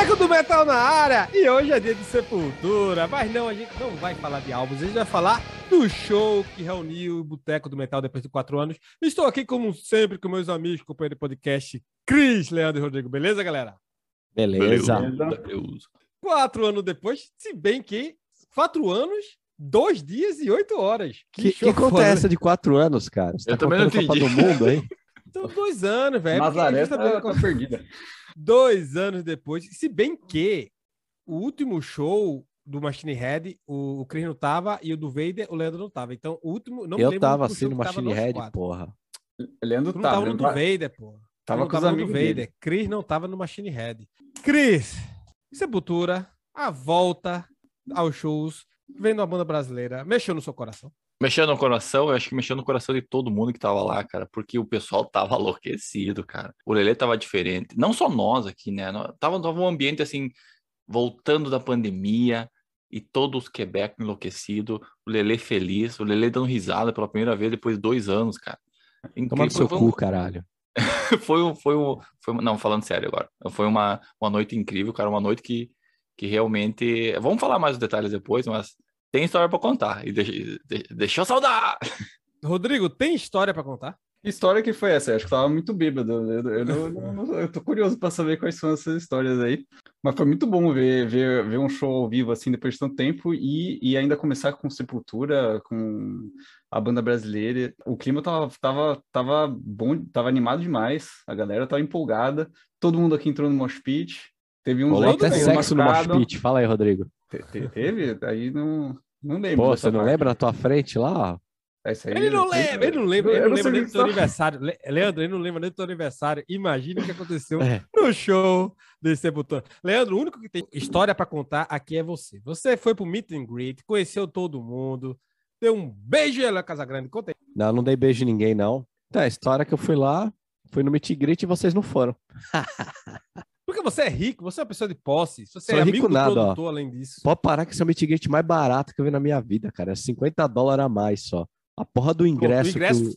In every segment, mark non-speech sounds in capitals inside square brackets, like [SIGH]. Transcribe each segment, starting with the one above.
Boteco do Metal na área! E hoje é dia de Sepultura, mas não, a gente não vai falar de álbuns, a gente vai falar do show que reuniu o Boteco do Metal depois de quatro anos. Estou aqui, como sempre, com meus amigos, companheiro de podcast, Cris, Leandro e Rodrigo. Beleza, galera? Beleza. Beleza. Quatro anos depois, se bem que quatro anos, dois dias e oito horas. Que, que show conta é essa de quatro anos, cara? Você Eu tá também não contando Copa entendi. do Mundo, hein? São dois anos, velho. Nazaré tá, tá perdida. Dois anos depois, se bem que o último show do Machine Head, o, o Chris não tava e o do Vader, o Leandro não tava. Então, o último. Não Eu tava assim no Machine Head, quatro. porra. Leandro não tava. tava no do Vader. Tu Tava não com os tava no do Vader. dele. Chris não tava no Machine Head. Chris, Sepultura, a volta aos shows, vendo a banda brasileira, mexeu no seu coração. Mexeu no coração, eu acho que mexeu no coração de todo mundo que tava lá, cara, porque o pessoal tava [LAUGHS] enlouquecido, cara. O Lelê tava diferente. Não só nós aqui, né? Tava, tava um ambiente assim, voltando da pandemia e todos os Quebec enlouquecido, o Lelê feliz, o Lelê dando risada pela primeira vez depois de dois anos, cara. Toma no seu Foi um- cu, caralho. [LAUGHS] foi um, foi um, foi uma- não, falando sério agora. Foi uma, uma noite incrível, cara, uma noite que, que realmente, vamos falar mais os detalhes depois, mas tem história pra contar e deixa, de- deixa eu saudar. Rodrigo, tem história pra contar? História que foi essa? Eu acho que tava muito bêbado. Eu, eu, [LAUGHS] não- eu tô curioso pra saber quais são essas histórias aí. Mas foi muito bom ver, ver, ver um show ao vivo assim depois de tanto tempo e, e ainda começar com Sepultura, com a banda brasileira. O clima tava, tava, tava bom, tava animado demais. A galera tava empolgada. Todo mundo aqui entrou no mosh pit. Teve um Rolou até sexo no Mosh. Fala aí, Rodrigo. Te- te- Teve? Aí não, não lembro. Pô, você não parte. lembra na tua frente lá? ó? Essa aí Ele não lembra, ele não lembra, ele não não lembra nem do teu tá- aniversário. Le- Leandro, ele não lembra nem do teu aniversário. Imagina o que aconteceu É. no show desse Sepultura. Leandro, o único que tem história pra contar aqui é você. Você foi pro meet and greet, conheceu todo mundo, deu um beijo em Elan Casagrande. Conta aí. Não, não dei beijo em ninguém, não. Então, a história é que eu fui lá, fui no Meet and Greet e vocês não foram. [LAUGHS] Porque você é rico, você é uma pessoa de posse, você Sou é rico amigo do nada, ó. produtor, além disso. Pode parar que esse é o Greet mais barato que eu vi na minha vida, cara. É 50 dólares a mais só. A porra do ingresso, ingresso- que o-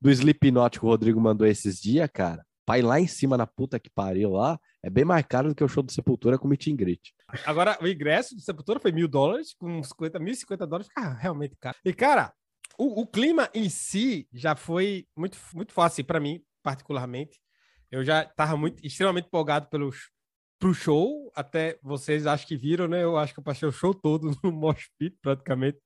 do Slipknot que o Rodrigo mandou esses dias, cara, pra ir lá em cima na puta que pariu lá, é bem mais caro do que o show do Sepultura com o Meet Greet. Agora, o ingresso do Sepultura foi mil dólares, com 50, 1.050 dólares, fica realmente caro. E, cara, o, o clima em si já foi muito, muito fácil para mim, particularmente. Eu já estava muito, extremamente empolgado pelos, pro show, até vocês acho que viram, né? Eu acho que eu passei o show todo [LAUGHS] no Mosh Pit, praticamente.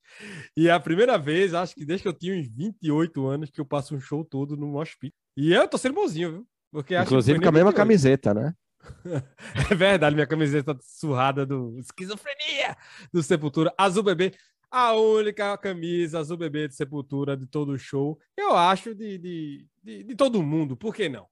E é a primeira vez, acho que desde que eu tinha uns 28 anos, que eu passo um show todo no Mosh Pit. E eu tô sendo bonzinho, viu? Porque Inclusive com a mesma 28. camiseta, né? [LAUGHS] É verdade, minha camiseta surrada do Esquizofrenia do Sepultura. Azul Bebê, a única camisa azul bebê de Sepultura de todo o show. Eu acho de, de, de, de todo mundo, por que não?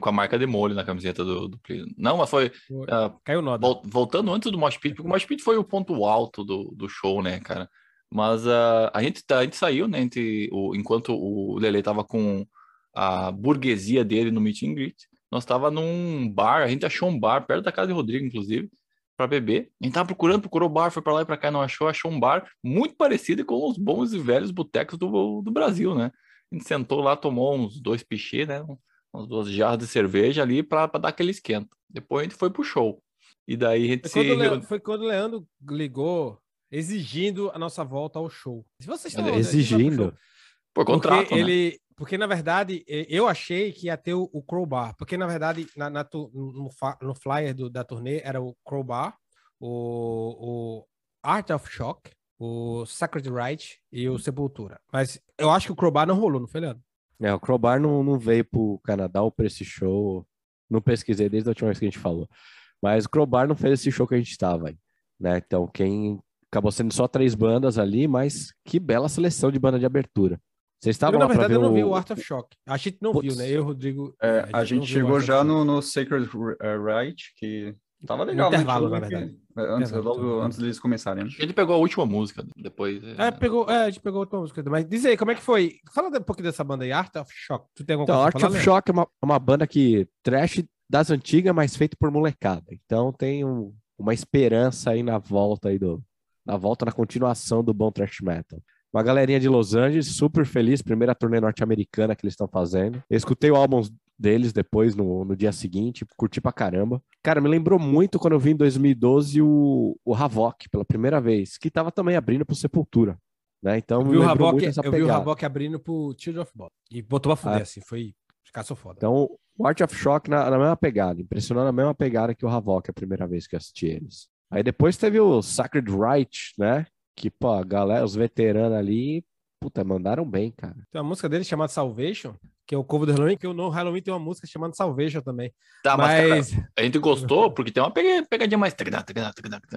Com a marca de molho na camiseta do, do. Não, mas foi. ah, Caiu nota. vol- voltando antes do Mosh Pit, porque o Mosh Pit foi o ponto alto do, do show, né, cara? Mas ah, a, gente, a gente saiu, né, entre o, enquanto o Lele tava com a burguesia dele no meet and greet, nós tava num bar, a gente achou um bar perto da casa de Rodrigo, inclusive, para beber. A gente tava procurando, procurou bar, foi para lá e para cá, não achou, achou um bar muito parecido com os bons e velhos botecos do, do Brasil, né? A gente sentou lá, tomou uns dois pichê, né? Umas duas jarras de cerveja ali para dar aquele esquenta. Depois a gente foi pro show. E daí a gente Foi quando, se. Leandro, foi quando o Leandro ligou exigindo a nossa volta ao show. Se vocês estão Exigindo. Por contrato, porque né? ele, porque na verdade eu achei que ia ter o, o Crowbar, porque na verdade na, na no, no flyer do- da turnê era o Crowbar, o, o Art of Shock, o Sacred Right e o Sepultura. Mas eu acho que o Crowbar não rolou, não foi, Leandro? É, o Crowbar não, não veio pro Canadá ou pra esse show. Não pesquisei desde a última vez que a gente falou. Mas o Crowbar não fez esse show que a gente estava aí, né? Então, quem acabou sendo só três bandas ali, mas que bela seleção de banda de abertura. Vocês Eu, estavam na lá pra verdade, ver eu não vi o... o Art of Shock. A gente não Putz. viu, né? Eu, Rodrigo. É, a gente viu o chegou já no, no Sacred uh, Right, que tava legal. né? intervalo, na que- verdade. é, Antes, logo antes deles começarem. né? A gente pegou a última música depois. É, pegou, é, a gente pegou outra música. Mas diz aí, como é que foi? Fala um pouquinho dessa banda aí, Art of Shock. Tu tem alguma Então, coisa Art pra falar, of? Shock é uma, é uma banda que trash das antigas, mas feito por molecada. Então tem um- uma esperança aí na volta aí do, na volta na continuação do bom thrash metal. Uma galerinha de Los Angeles, super feliz, primeira turnê norte-americana que eles estão fazendo. Eu escutei o álbum deles depois, no, no dia seguinte, curti pra caramba. Cara, me lembrou muito quando eu vi em 2012 o, o Havok, pela primeira vez, que tava também abrindo pro Sepultura. Né? Então, Eu vi, o Havok, eu vi o. Havok abrindo pro Children of Bottom. E botou pra fuder, Ah. assim. Foi. Caçou foda. Então, o Art of Shock na, na mesma pegada, impressionou na mesma pegada que o Havok a primeira vez que eu assisti eles. Aí depois teve o Sacred Right, né? Que, pô, a galera, os veteranos ali, puta, mandaram bem, cara. Tem uma música dele chamada Salvation, que é o cover do Halloween, que o No Halloween tem uma música chamada Salvation também. Tá, mas, mas, cara, a gente gostou porque tem uma pega- pegadinha mais.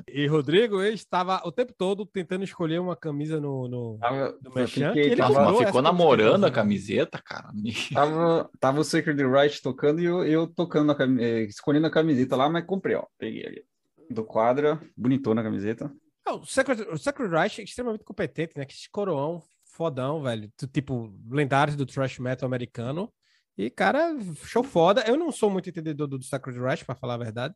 E Rodrigo, ele estava o tempo todo tentando escolher uma camisa no. no... Tava, eu Merchan, que ele tava, ficou namorando a camiseta, cara. [LAUGHS] tava, tava o Sacred Right tocando e eu, eu tocando na cami- eh, escolhendo a camiseta lá, mas comprei, ó. Peguei ali. Do quadra, bonitona a camiseta. Não, o Sacred, o Sacred Reich é extremamente competente, né? Que esse coroão fodão, velho. Tu- Tipo, lendários do thrash metal americano. E, cara, show foda. Eu não sou muito entendedor do, do Sacred Reich, pra falar a verdade.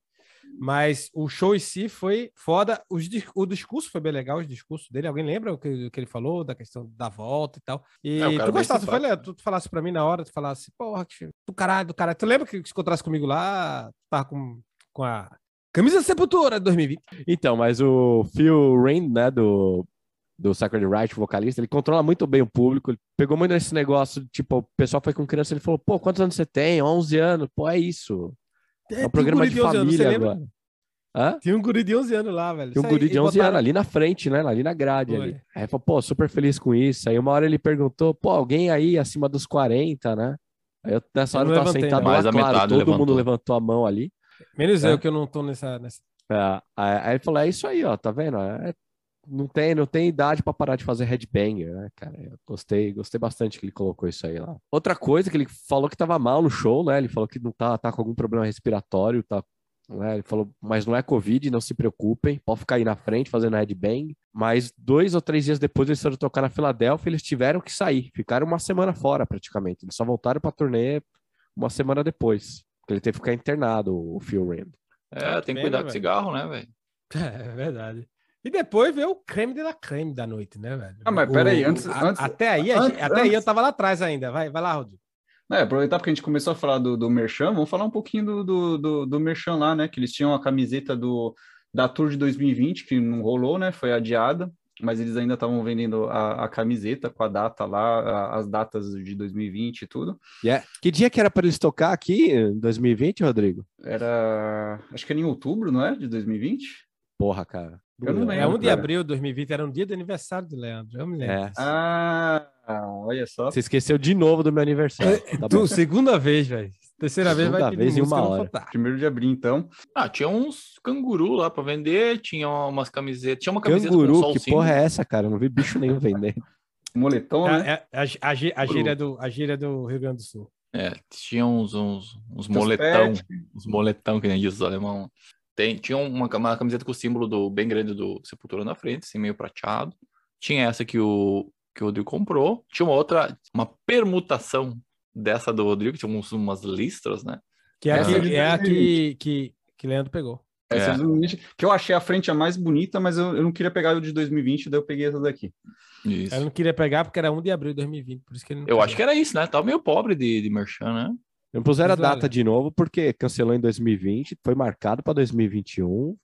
Mas o show em si foi foda. Os, o discurso foi bem legal, os discursos dele. Alguém lembra o que, o que ele falou, da questão da volta e tal? E É, tu gostasse, tu, simpático. falei, tu falasse pra mim na hora, tu falasse, porra, que- do caralho, do caralho. Tu lembra que se encontrasse comigo lá, tu tava com, com a camisa Sepultura de 2020? Então, mas o Phil Rain, né, do, do Sacred Right, vocalista, ele controla muito bem o público, ele pegou muito nesse negócio, tipo, o pessoal foi com criança, ele falou, pô, quantos anos você tem? 11 anos, pô, é isso. É um tinha programa guri de 11 anos, você família lembra? agora. Hã? Tinha um guri de 11 anos lá, velho. Tinha um guri de e 11 botaram- anos ali na frente, né? Ali na grade ali. Aí ele falou, pô, super feliz com isso. Aí uma hora ele perguntou, pô, alguém aí acima dos 40, né? Aí eu, nessa Eu hora não eu tava levantei, sentado não. lá, claro, metade todo mundo levantou. levantou a mão ali. Menos É. eu, que eu não tô nessa. nessa... É, aí, aí ele falou, é isso aí, ó, tá vendo? É- não, tem, não tem idade pra parar de fazer headbanger, né, cara? Eu gostei, gostei bastante que ele colocou isso aí lá. Outra coisa que ele falou que tava mal no show, né? Ele falou que não tá, tá com algum problema respiratório, tá né? Ele falou, mas não é Covid, não se preocupem, pode ficar aí na frente fazendo headbang. Mas dois ou três dias depois eles foram tocar na Filadélfia, eles tiveram que sair, ficaram uma semana fora praticamente. Eles só voltaram pra turnê uma semana depois. Porque ele teve que ficar internado, o Phil Rand. É, tem que cuidar com velho. cigarro, né, velho? [LAUGHS] É verdade. E depois veio o creme de la creme da noite, né, velho? Ah, mas peraí, antes- antes- até aí, antes- até aí eu antes- tava lá atrás ainda. Vai, vai lá, Rodrigo. É, aproveitar porque a gente começou a falar do, do Merchan, vamos falar um pouquinho do, do, do, do Merchan lá, né? Que eles tinham a camiseta do, da Tour de 2020, que não rolou, né? Foi adiada, mas eles ainda estavam vendendo a, a camiseta com a data lá, a- as datas de 2020 e tudo. Yeah. Que dia que era para eles tocar aqui em 2020, Rodrigo? Era, acho que era em outubro, não é? De 2020? Porra, cara. Eu não. É lembro, 1 de abril de 2020, era um dia de aniversário de Leandro. Eu me lembro. É. Ah, olha só. Você esqueceu de novo do meu aniversário. Tá Tu, segunda vez, velho. Terceira vez vai Segunda pedir vez em uma hora. botar. Primeiro de abril, então. Ah, tinha uns canguru lá pra vender, tinha umas camisetas. Tinha uma camiseta Canguru, com sol que porra é essa, cara? Eu não vi bicho nenhum vendendo. [LAUGHS] Moletom, né? É, é, a, a, a gíria do, a gíria do Rio Grande do Sul. É, tinha uns, uns, uns Os moletão, uns moletão, que nem diz os alemão. Tem, tinha uma, uma camiseta com o símbolo do, bem grande do Sepultura na frente, assim, meio prateado. Tinha essa que o, que o Rodrigo comprou. Tinha uma outra, uma permutação dessa do Rodrigo, tinha uns, umas listras, né? Que é, que, é a 2020. que, que, que Leandro pegou. Essa É. de 2020, que eu achei a frente a mais bonita, mas eu, eu não queria pegar o de 2020, daí eu peguei essa daqui. Isso. Ele não queria pegar porque era 1 de abril de 2020, por isso que ele não Eu pegou. acho que era isso, né? Tava meio pobre de, de merchan, né? Não puseram a Mas olha. data de novo porque cancelou em 2020, foi marcado para 2021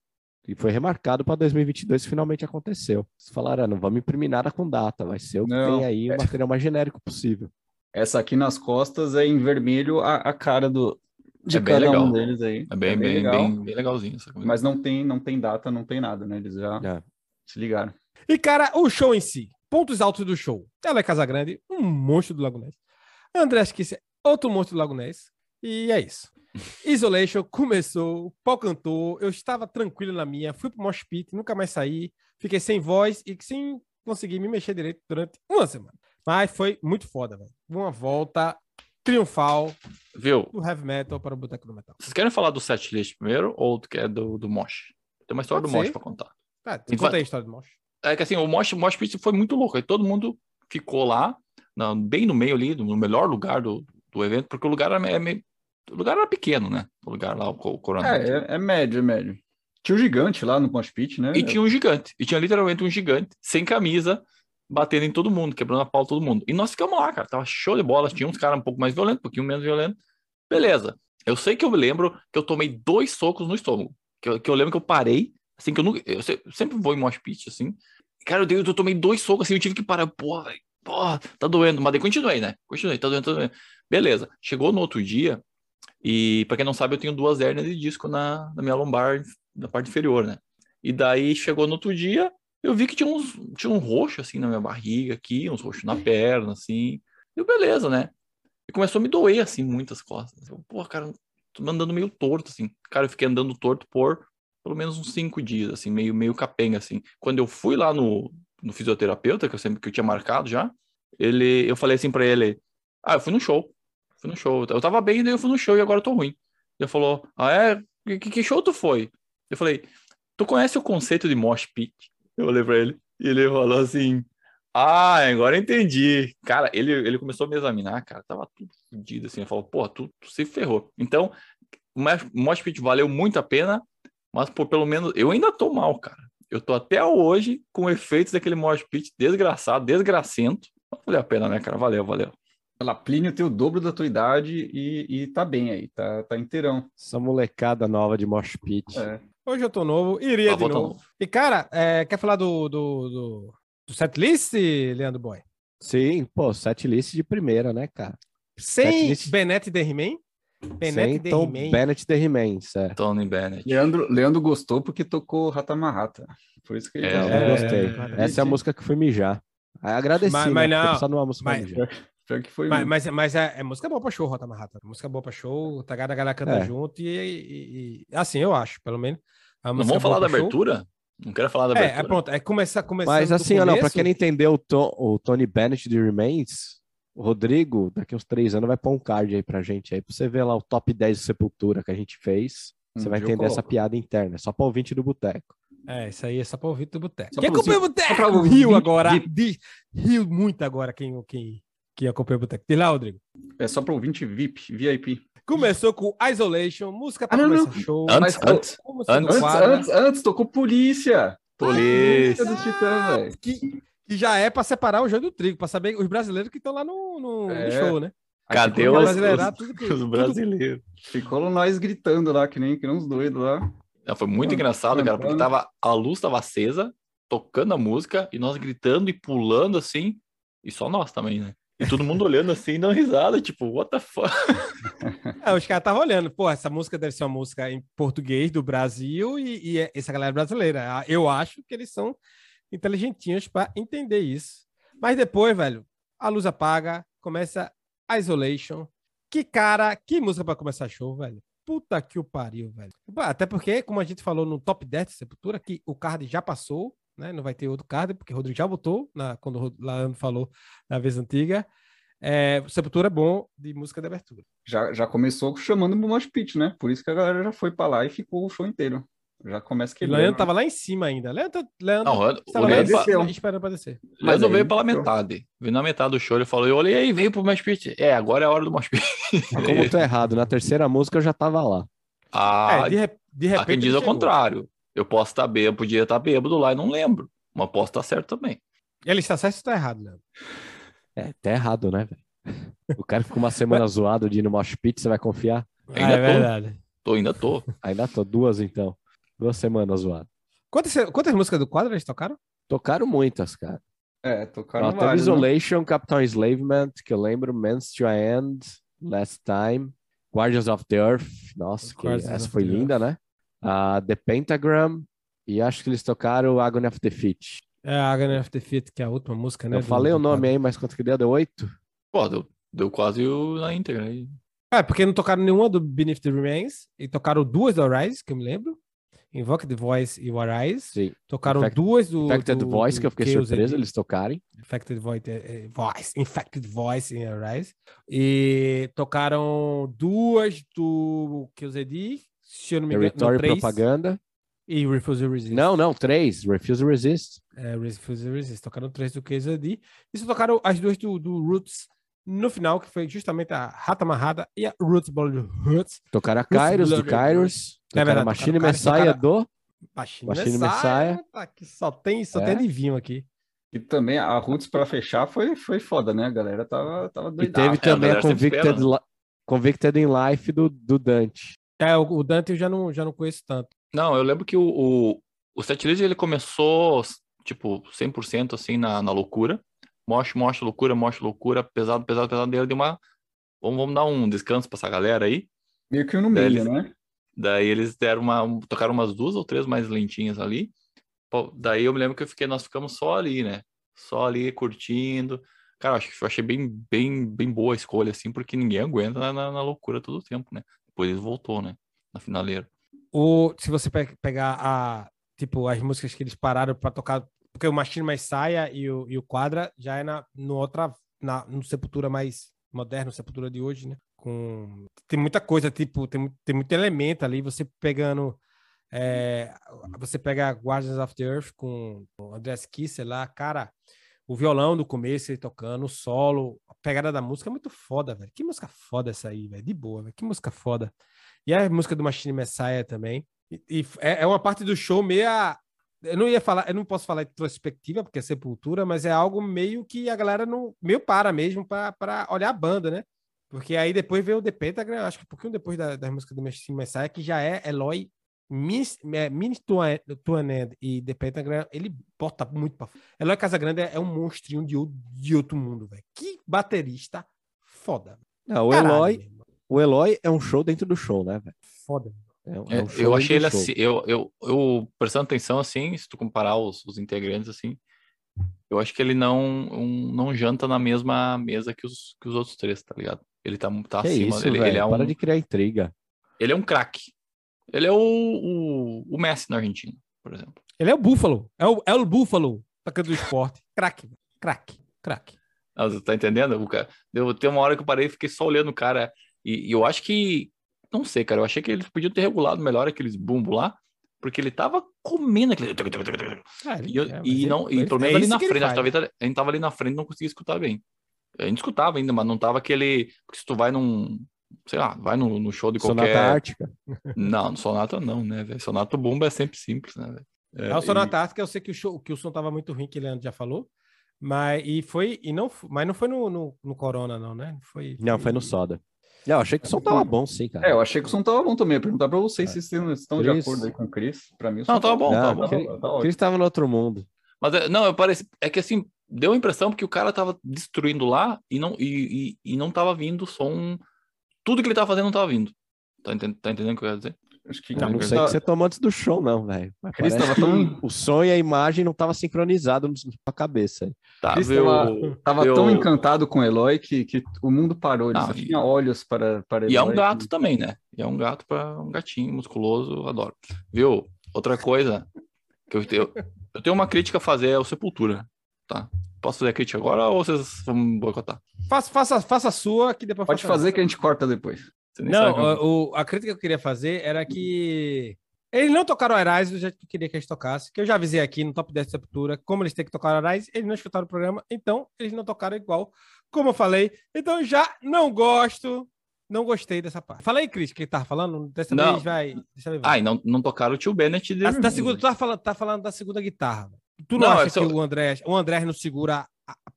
e foi remarcado para 2022 finalmente aconteceu. Eles falaram, ah, não vamos imprimir nada com data, vai ser o que Não, tem aí, o material mais genérico possível. Essa aqui nas costas é em vermelho a, a cara do, de É bem cada legal. um deles aí. É bem, bem, legal. bem, bem legalzinho essa camiseta. Mas não tem, não tem data, não tem nada, né? Eles já É. se ligaram. E, cara, o show em si. Pontos altos do show. Ela é Casagrande, um monstro do Lago Ness. André Esquisse, outro monstro do Lago Ness. E é isso. [LAUGHS] Isolation começou, o pau cantou, eu estava tranquilo na minha, fui pro Mosh Pit, nunca mais saí, fiquei sem voz e sem conseguir me mexer direito durante uma semana. Mas foi muito foda, velho. Uma volta triunfal Viu? do heavy metal para o boteco do metal. Vocês querem falar do setlist primeiro ou tu quer do, do Mosh? Tem uma história Pode do Mosh ser. pra contar. Ah, Sim, conta vai- a história do Mosh. É que assim, o Mosh, Mosh Pit foi muito louco. Aí todo mundo ficou lá, na- bem no meio ali, no melhor lugar do, do evento, porque o lugar era meio, meio- o lugar era pequeno, né? O lugar lá, o, o Corona. É, é, é médio, é médio. Tinha um gigante lá no Mosh Pit, né? E tinha um gigante. E tinha literalmente um gigante, sem camisa, batendo em todo mundo, quebrando a pau todo mundo. E nós ficamos lá, cara. Tava show de bola. Tinha uns caras um pouco mais violentos, um pouquinho menos violentos. Beleza. Eu sei que eu me lembro que eu tomei dois socos no estômago. Que eu, que eu lembro que eu parei, assim, que eu nunca. Eu se- sempre vou em mosh pit, assim. Cara, eu, dei- eu tomei dois socos, assim, eu tive que parar. Porra, velho, porra, tá doendo. Mas daí continuei, né? Continuei, tá doendo, tá doendo. Beleza. Chegou no outro dia, e pra quem não sabe, eu tenho duas hérnias de disco na, na minha lombar, na parte inferior, né? E daí chegou no outro dia, eu vi que tinha uns, tinha um roxo, assim, na minha barriga aqui, uns roxos na perna, assim. E eu, beleza, né? E começou a me doer, assim, muitas costas. Eu, Pô, cara, tô andando meio torto, assim. Cara, eu fiquei andando torto por pelo menos uns cinco dias, assim, meio, meio capenga, assim. Quando eu fui lá no, no fisioterapeuta, que eu sempre que eu tinha marcado já, ele, eu falei assim pra ele, ah, eu fui no show, fui no show. Eu tava bem, daí eu fui no show e agora eu tô ruim. Ele falou, ah, é? Que, que show tu foi? Eu falei, tu conhece o conceito de mosh pit? Eu olhei pra ele e ele falou assim, ah, agora eu entendi. Cara, ele, ele começou a me examinar, cara, tava tudo fodido, assim, ele falou, pô, tu, tu se ferrou. Então, Mosh- Pit valeu muito a pena, mas por pelo menos, eu ainda tô mal, cara. Eu tô até hoje com efeitos daquele Mosh Pit desgraçado, desgracento. Valeu a pena, né, cara? Valeu, valeu. Fala, Plínio tem o dobro da tua idade e, e tá bem aí, tá, tá inteirão. Essa molecada nova de Mosh Pit. É. Hoje eu tô novo, iria Tá de voltando. novo. E, cara, é, quer falar do, do, do, do setlist, Leandro Boy? Sim, pô, set list de primeira, né, cara? Sem Setlist. Bennett de He-Man? Bennett Sem Tom He-Man. Bennett The He-Man, certo. Tony Bennett. Leandro, Leandro gostou porque tocou Ratamarrata. Por isso que ele É, Eu É, gostei. é, Essa é a música que fui mijar. Agradeci, Mas- né? mas porque não, precisa de uma música mas- mijar. Pior que foi Mas, mas, mas é, é música boa pra show, Rota Marrata. Música boa pra show, tá, a galera canta É. junto e, e- e- Assim, eu acho, pelo menos. A Não vamos falar da pra show. abertura? Não quero falar da É, abertura. é pronto, é começar, começando Mas assim, não, pra quem não entendeu o, To- o Tony Bennett de Remains, o Rodrigo, daqui uns três anos, vai pôr um card aí pra gente aí, pra você ver lá o top 10 de Sepultura que a gente fez. Você Um vai entender essa piada interna, é só pra ouvinte do boteco. É, isso aí é só pra ouvir do boteco. Só Quem acompanha o você- boteco? de- agora. de- de- riu muito agora quem, quem, quem acompanha o boteco. Diz lá, Rodrigo. É só para ouvinte VIP, VIP. Começou com Isolation, música pra Ah, começar não. show. Antes, Mas- antes. antes- Antes, quadro, antes, antes, tocou polícia. Polícia. do Titã, velho. que, que já é pra separar o joio do trigo, pra saber os brasileiros que estão lá no, no, no É. show, né? Cadê os, os- que- os brasileiros? ficou nós gritando lá, que nem, que nem uns doidos lá. Não, foi muito Mano, engraçado, cara, porque tava, a luz tava acesa, tocando a música, e nós gritando e pulando assim, e só nós também, né? E todo mundo olhando assim, dando risada, tipo, what the fuck? É, os caras estavam olhando, pô, essa música deve ser uma música em português do Brasil e, e é- essa galera é brasileira. Ah, Eu acho que eles são inteligentinhos pra entender isso. Mas depois, velho, a luz apaga, começa Isolation. Que cara, que música pra começar show, velho. Puta que o pariu, velho. Até porque, como a gente falou no top 10 de Sepultura, que o card já passou, né? Não vai ter outro card, porque o Rodrigo já botou, na, quando o Leandro falou na vez antiga. É, Sepultura é bom de música de abertura. Já, já começou chamando o Mosh Pit, né? Por isso que a galera já foi pra lá e ficou o show inteiro. Já começa E o quebrando. Leandro tava lá em cima ainda. Leandro, Leandro Não, o estava o lá em Leandro, cima, esperando pra descer. Mas aí, veio pela metade. Veio na metade do show, ele falou, eu olhei aí, veio pro Mosh Pit. É, agora é a hora do Mosh Pit. Mas como eu tô errado, na terceira música eu já tava lá. [LAUGHS] Ah, é, de, re- de há repente. quem diz ao contrário. Eu posso estar bêbado, podia estar bêbado lá e não lembro. Mas posso estar certo também. Ele está certo ou está errado, Leandro? É, tá errado, né, velho? O cara fica uma semana [LAUGHS] zoado de ir no Mosh Pit, você vai confiar? Ainda Ah, é tô. verdade. Tô, ainda tô. Ainda tô, duas então. Duas semanas zoado. Quantas, quantas músicas do quadro eles tocaram? Tocaram muitas, cara. É, tocaram vários, né? Isolation, Capitão Enslavement, que eu lembro, Man's to End, Last Time, Guardians of the Earth, nossa, que essa foi linda, né? Ah, the Pentagram, e acho que eles tocaram Agony of Defeat. É Agony of Defeat, que é a última música, né? eu falei o nome aí, mas quanto que deu? Deu oito? Pô, deu, deu quase o, na íntegra aí. É, porque não tocaram nenhuma do Beneath the Remains, e tocaram duas do Arise, que eu me lembro. Invoke the Voice e o Arise. Sim. Tocaram Infect- duas do. Infected do, Voice, do que eu fiquei Chaos surpreso eles tocarem. Infected Voice, eh, Voice, Infected Voice em Arise. E tocaram duas do Kills AD, se eu não me engano, não, Territory três, Propaganda. e Refuse Resist. Não, não, três. Refuse Resist. É, Refuse Resist. Tocaram três do AD. E só tocaram as duas do, do Roots no final, que foi justamente a Rata Amarrada e a Roots Blood Roots. Tocaram a Kairos, do Kairos. É verdade, Machine tocaram Messiah do... Machine, Machine Messiah. Messiah. Tá, que só tem, só É. tem adivinho aqui. E também a Roots pra fechar foi, foi foda, né? A galera tava, tava E doidada. teve a também a galera sempre Convicted, Convicted in Life do, do Dante. É, o, Dante eu já não, já não conheço tanto. Não, eu lembro que o, o, o setlist ele começou, tipo, 100% assim na, na loucura. Mosh, mosh, loucura, mosh, loucura, pesado, pesado, pesado. Daí deu uma. Vamos, vamos dar um descanso pra essa galera aí. Meio que no Daí meio, eles- né? Daí eles deram uma. um- tocaram umas duas ou três mais lentinhas ali. Daí eu me lembro que eu fiquei, nós ficamos só ali, né? Só ali curtindo. Cara, eu acho que eu achei bem, bem, bem boa a escolha, assim, porque ninguém aguenta na, na, na loucura todo o tempo, né? Depois ele voltou, né? Na finaleira. O, se você pe- pegar a, tipo, as músicas que eles pararam pra tocar, porque o Machine mais Saia e o, e o Quadra já é na, no outra, na, no Sepultura mais moderno, Sepultura de hoje, né? Com, tem muita coisa, tipo, tem, tem muito elemento ali, você pegando, é, você pega Guardians of the Earth com o Andreas Kisser lá, cara, o violão do começo ele tocando, o solo, a pegada da música é muito foda, velho. Que música foda essa aí, velho, de boa, velho, que música foda. E a música do Machine Messiah também. E, e é, é uma parte do show meia. Eu não ia falar, eu não posso falar introspectiva, porque é sepultura, mas é algo meio que a galera não. meio para mesmo para olhar a banda, né? Porque aí depois veio o The Pentagram, acho que um pouquinho depois da, da música do Machine Messiah, que já é Eloy Minis é, End e The Pentagram, ele bota muito pra fora. Eloy Casagrande é, é um monstrinho de, de outro mundo, velho. Que baterista foda. Não, o Caralho, Eloy, o Eloy é um show dentro do show, né, velho? Foda. É É, é um show eu achei ele show. assim, eu, eu, eu prestando atenção assim, se tu comparar os, os integrantes assim, eu acho que ele não, um- não janta na mesma mesa que os, que os outros três, tá ligado? Ele tá, tá Que acima, isso, ele, velho? ele é um, Para de criar intriga. ele é um craque. Ele é o, o, o Messi na Argentina, por exemplo. Ele é o Buffalo. É o, é o Buffalo, atacante do esporte. Craque, craque, craque. Ah, Você tá entendendo? O cara, deu, tem uma hora que eu parei e fiquei só olhando o cara. E, e eu acho que. Não sei, cara. Eu achei que eles podiam ter regulado melhor aqueles bumbos lá. Porque ele tava comendo aquele. Ah, E, eu- é, e ele- não, e pelo menos ali na frente, faz. talvez a gente tava ali na frente e não conseguia escutar bem. A gente escutava ainda, mas não tava aquele. Porque se tu vai num. Sei lá, vai no, no show de Sonata qualquer. Ártica. Não, no Sonata não, né, velho? Sonata Bumba é sempre simples, né, velho? É, o Sonata Ártica, eu sei que o, show, que o som tava muito ruim, que o Leandro já falou. Mas, e foi, e não, mas não foi no, no, no Corona, não, né? Foi, Não, foi no Soda. Não, achei que o som tava bom, sim, cara. É, eu achei que o som tava bom também. Eu ia perguntar pra vocês se vocês estão de Chris. acordo aí com o Chris. Pra mim, o Não, som tava bom, Não, tava bom. Chris tava no outro mundo. Mas é, não, eu pareci, é que assim, deu a impressão porque o cara tava destruindo lá e não, e, e, e não tava vindo som. Tudo que ele tava fazendo não tava vindo. Tá, enten- tá entendendo o que eu quero dizer? Acho que Eu não Chris sei o que você tomou antes do show, não, velho. Que tão- O som e a imagem não tava sincronizado na sua cabeça. Tá, Chris tava, tão encantado com o Eloy que, que o mundo parou. Ele Não, só tinha olhos para, para E é um Eloy. gato também, né? E é um gato para um gatinho musculoso, eu adoro. Viu? Outra coisa que eu tenho, eu tenho uma crítica a fazer ao Sepultura, tá? Posso fazer a crítica agora ou vocês vão boicotar? Faça, faça, faça a sua, que depois Pode fazer que a gente corta depois. Não, sabe como- o, o- a crítica que eu queria fazer era que eles não tocaram Arais do jeito que eu queria que eles tocassem, que eu já avisei aqui no Top 10 de Sepultura, como eles têm que tocar Arais, eles não escutaram o programa, então eles não tocaram igual, como eu falei. Então eu já não gosto, não gostei dessa parte. Fala aí, Cris, o que tava falando? Dessa Não. vez vai... Dessa vez vai. Ah, e não, não tocaram o tio Bennett de A- da segunda, tu tá falando, tá falando da segunda guitarra. Tu não, Não, acha só- que o André, o André não segura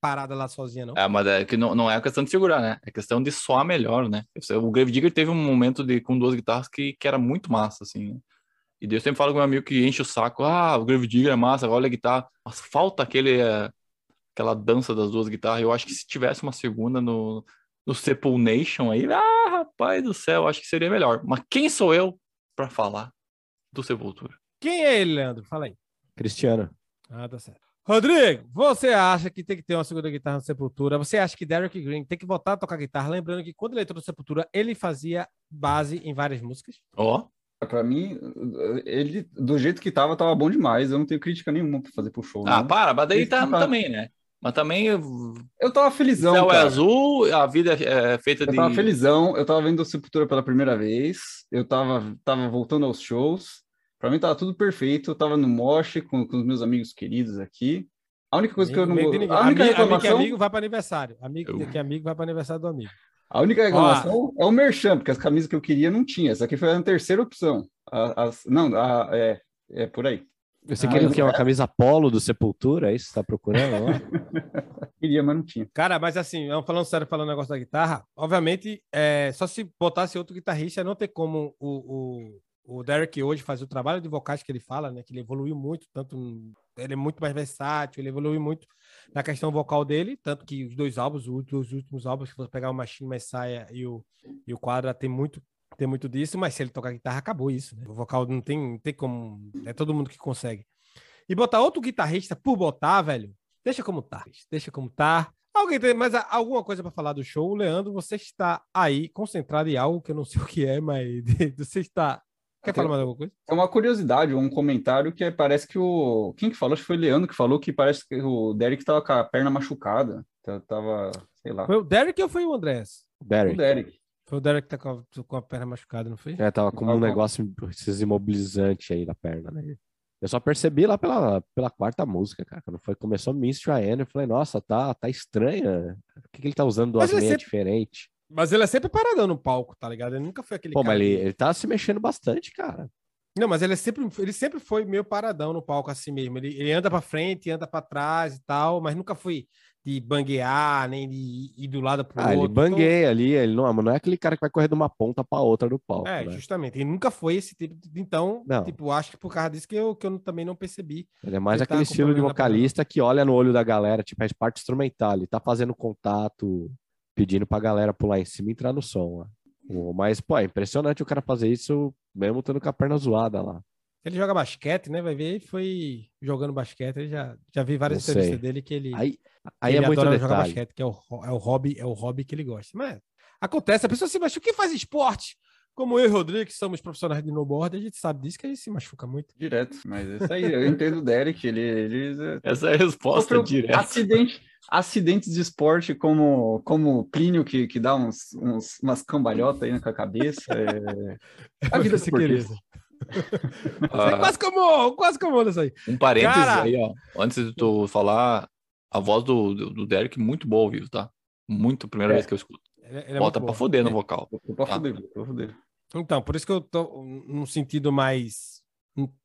parada lá sozinha, não? É, mas é que não, não é questão de segurar, né? É questão de soar melhor, né? O Grave Digger teve um momento de, com duas guitarras que, que era muito massa, assim. né? E eu sempre falo com meu amigo que enche o saco. Ah, o Grave Digger é massa, olha a guitarra. Mas falta aquele, é, aquela dança das duas guitarras. Eu acho que se tivesse uma segunda no, no Sepul Nation aí, ah, rapaz do céu, acho que seria melhor. Mas quem sou eu pra falar do Sepultura? Quem é ele, Leandro? Fala aí. Cristiano. Ah, tá certo. Rodrigo, você acha que tem que ter uma segunda guitarra no Sepultura? Você acha que Derek Green tem que voltar a tocar guitarra? Lembrando que quando ele entrou no Sepultura, ele fazia base em várias músicas. Ó, Pra mim, ele, do jeito que tava, tava bom demais. Eu não tenho crítica nenhuma pra fazer pro show. ah, né? para, mas daí Esse tá, tá- também, né? Mas também Eu tava felizão, céu é cara. azul, a vida é, é feita Eu de. tava felizão, eu tava vendo o Sepultura pela primeira vez, eu tava, tava voltando aos shows, pra mim tava tudo perfeito, eu tava no Mosh com, com os meus amigos queridos aqui. A única coisa que eu não Amigo. A única Amigo- amigo que reclamação, amigo vai para aniversário. Amigo Eu- que amigo vai para aniversário do amigo. a única reclamação é o merchan, porque as camisas que eu queria não tinha. Essa aqui foi a terceira opção. A- as- não, a- é, é por aí. Você Ah, queria o quê? Uma camisa polo do Sepultura? É isso que você tá procurando? [LAUGHS] Queria, mas não tinha. Cara, mas assim, falando sério, falando negócio da guitarra, obviamente, é, só se botasse outro guitarrista, não ter como o, o, o Derek hoje fazer o trabalho de vocais que ele fala, né? Que ele evoluiu muito, tanto ele é muito mais versátil, ele evoluiu muito na questão vocal dele, tanto que os dois álbuns, os os últimos álbuns, se você pegar o Machine Messiah e o, e o Quadra, tem muito, tem muito disso, mas se ele tocar guitarra, acabou isso, né? O vocal não tem, não tem como, é todo mundo que consegue. E botar outro guitarrista por botar, velho, deixa como tá, deixa como tá. Alguém tem mais alguma coisa para falar do show? Leandro, você está aí concentrado em algo que eu não sei o que é, mas [LAUGHS] você está. Quer falar mais alguma coisa? É uma curiosidade, um comentário que é- parece que o. Quem que falou? Acho que foi o Leandro que falou que parece que o Derek tava com a perna machucada. Tá- Tava, sei lá. Foi o Derek ou foi o Andrés? O Derek. Derek. Foi o Derek que tá com a, com a perna machucada, não foi? É, tava com um negócio esses imobilizante aí na perna, né? Eu só percebi lá pela, pela quarta música, cara. Quando foi, começou Mystery Anne, eu falei, nossa, tá, tá estranha. Por que, que ele tá usando duas meias sempre- diferentes? Mas ele é sempre paradão no palco, tá ligado? Ele nunca foi aquele Pô, cara mas ele, ele tá se mexendo bastante, cara. Não, mas ele é sempre, ele sempre foi meio paradão no palco assim mesmo. Ele, ele anda pra frente, anda pra trás e tal, mas nunca foi de banguear, nem de ir do lado pro Ah, outro. ele bangueia ali, ele não, não é aquele cara que vai correr de uma ponta pra outra do palco, Então, é, né? justamente. Ele nunca foi esse tipo de... Então, Não. tipo, acho que por causa disso que eu, que eu também não percebi. Ele é mais Ele tá aquele estilo de vocalista que olha no olho da galera, tipo, é parte instrumental, ele tá fazendo contato, pedindo pra galera pular em cima e entrar no som. Lá. Mas, pô, é impressionante o cara fazer isso mesmo estando com a perna zoada lá. Ele joga basquete, né? Vai ver, ele foi jogando basquete. Eu já, já vi várias Não entrevistas sei. dele que ele, Aí, aí ele é muito adora jogar basquete, que é o, é o hobby, é o hobby que ele gosta. Mas acontece, a pessoa se machuca. Quem faz esporte? Como eu e o Rodrigo, que somos profissionais de snowboard, a gente sabe disso que a gente se machuca muito. Direto. Mas isso aí, eu entendo o Derek, ele. ele Essa é a resposta direta. Acidente, acidentes de esporte como, como Plínio, que, que dá uns, uns- umas cambalhotas aí com a cabeça. É... [LAUGHS] A vida querer. esportista. Ah, quase como, quase como isso aí. um parênteses Cara! aí, ó. Antes de tu falar, a voz do, do, do Derek muito boa ao vivo, tá? Muito, primeira É. vez que eu escuto. Ele, ele é Bota muito pra foder no vocal. Pra tô pra fuder. Então, por isso que eu tô num sentido mais.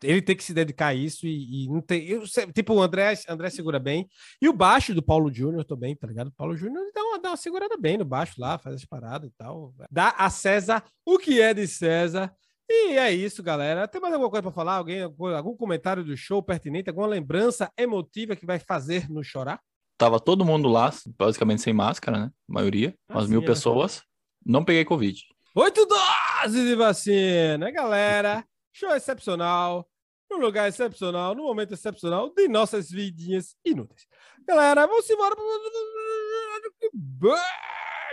Ele tem que se dedicar a isso e, e não tem. Eu, tipo, o André, André segura bem. E o baixo do Paulo Júnior também, tá ligado? O Paulo Júnior dá uma, dá uma segurada bem no baixo lá, faz as paradas e tal. Dá a César o que é de César. E é isso, galera. Tem mais alguma coisa para falar? Alguém, algum comentário do show pertinente? Alguma lembrança emotiva que vai fazer nos chorar? Tava todo mundo lá, basicamente sem máscara, né? A maioria, Ah, umas sim, mil é pessoas. Não peguei Covid. Oito doses de vacina, galera. Show excepcional, num lugar excepcional, num momento excepcional de nossas vidinhas inúteis. Galera, vamos embora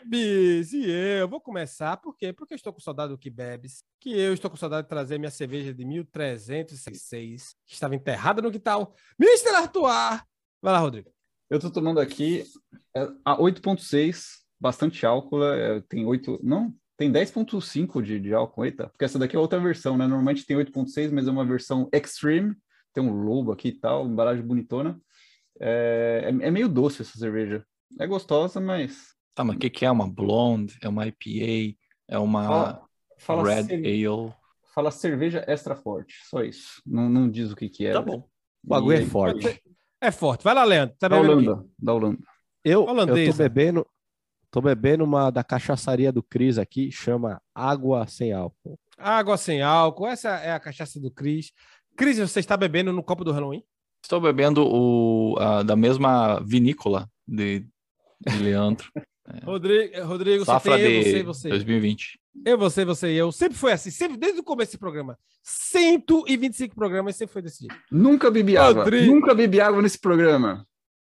bebes. E eu vou começar, por quê? Porque eu estou com saudade do que bebes. Que eu estou com saudade de trazer minha cerveja de 1306, que estava enterrada no quintal. Mr. Artois. Vai lá, Rodrigo. Eu tô tomando aqui é, a 8.6, bastante álcool, é, tem 8, não, tem 10.5 de, de álcool, eita, porque essa daqui é outra versão, né? Normalmente tem 8.6, mas é uma versão extreme, tem um lobo aqui e tal, embalagem bonitona. É, é, é meio doce essa cerveja. É gostosa, mas Tá, mas o que, que é? Uma blonde? É uma IPA? É uma fala, fala, Red cer- Ale? fala cerveja extra forte, só isso. Não, não diz o que que é. Tá bom. O bagulho é forte. É forte. Vai lá, Leandro. Tá Da bebendo o quê? Holanda, da Holanda. Eu, eu tô bebendo, tô bebendo uma da cachaçaria do Cris aqui, chama Água Sem Álcool. Água sem álcool. Essa é a cachaça do Cris. Cris, você está bebendo no copo do Halloween? Estou bebendo o, a- da mesma vinícola de, de Leandro. [LAUGHS] Rodrigo, Rodrigo só Safra tem eu, de você, você. 2020. Eu, você, você e eu. Sempre foi assim. Sempre, desde o começo desse programa. 125 programas sempre foi desse jeito. Nunca bebi água. Rodrigo. Nunca bebi água nesse programa.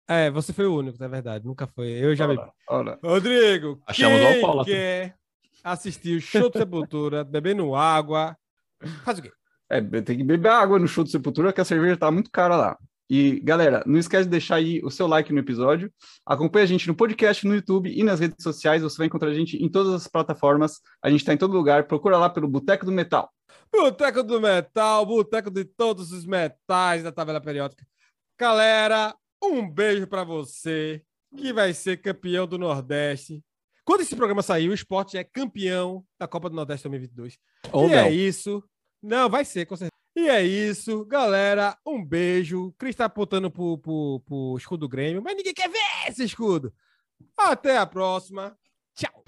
É, você foi o único, é verdade. Nunca foi. Eu já bebi. Olha, Rodrigo, Achamos quem alcoólatra. quer assistir o show de Sepultura, [LAUGHS] bebendo água, faz o quê? É, tem que beber água no show do Sepultura, que a cerveja tá muito cara lá. E, galera, não esquece de deixar aí o seu like no episódio. Acompanhe a gente no podcast, no YouTube e nas redes sociais. Você vai encontrar a gente em todas as plataformas. A gente tá em todo lugar. Procura lá pelo Boteco do Metal. Boteco do Metal, boteco de todos os metais da tabela periódica. Galera, um beijo pra você, que vai ser campeão do Nordeste. Quando esse programa sair, o esporte é campeão da Copa do Nordeste 2022. Ou e não. é isso. Não, vai ser, com certeza. E é isso, galera. Um beijo. O Cris tá apontando pro, pro, pro escudo do Grêmio, mas ninguém quer ver esse escudo. Até a próxima. Tchau.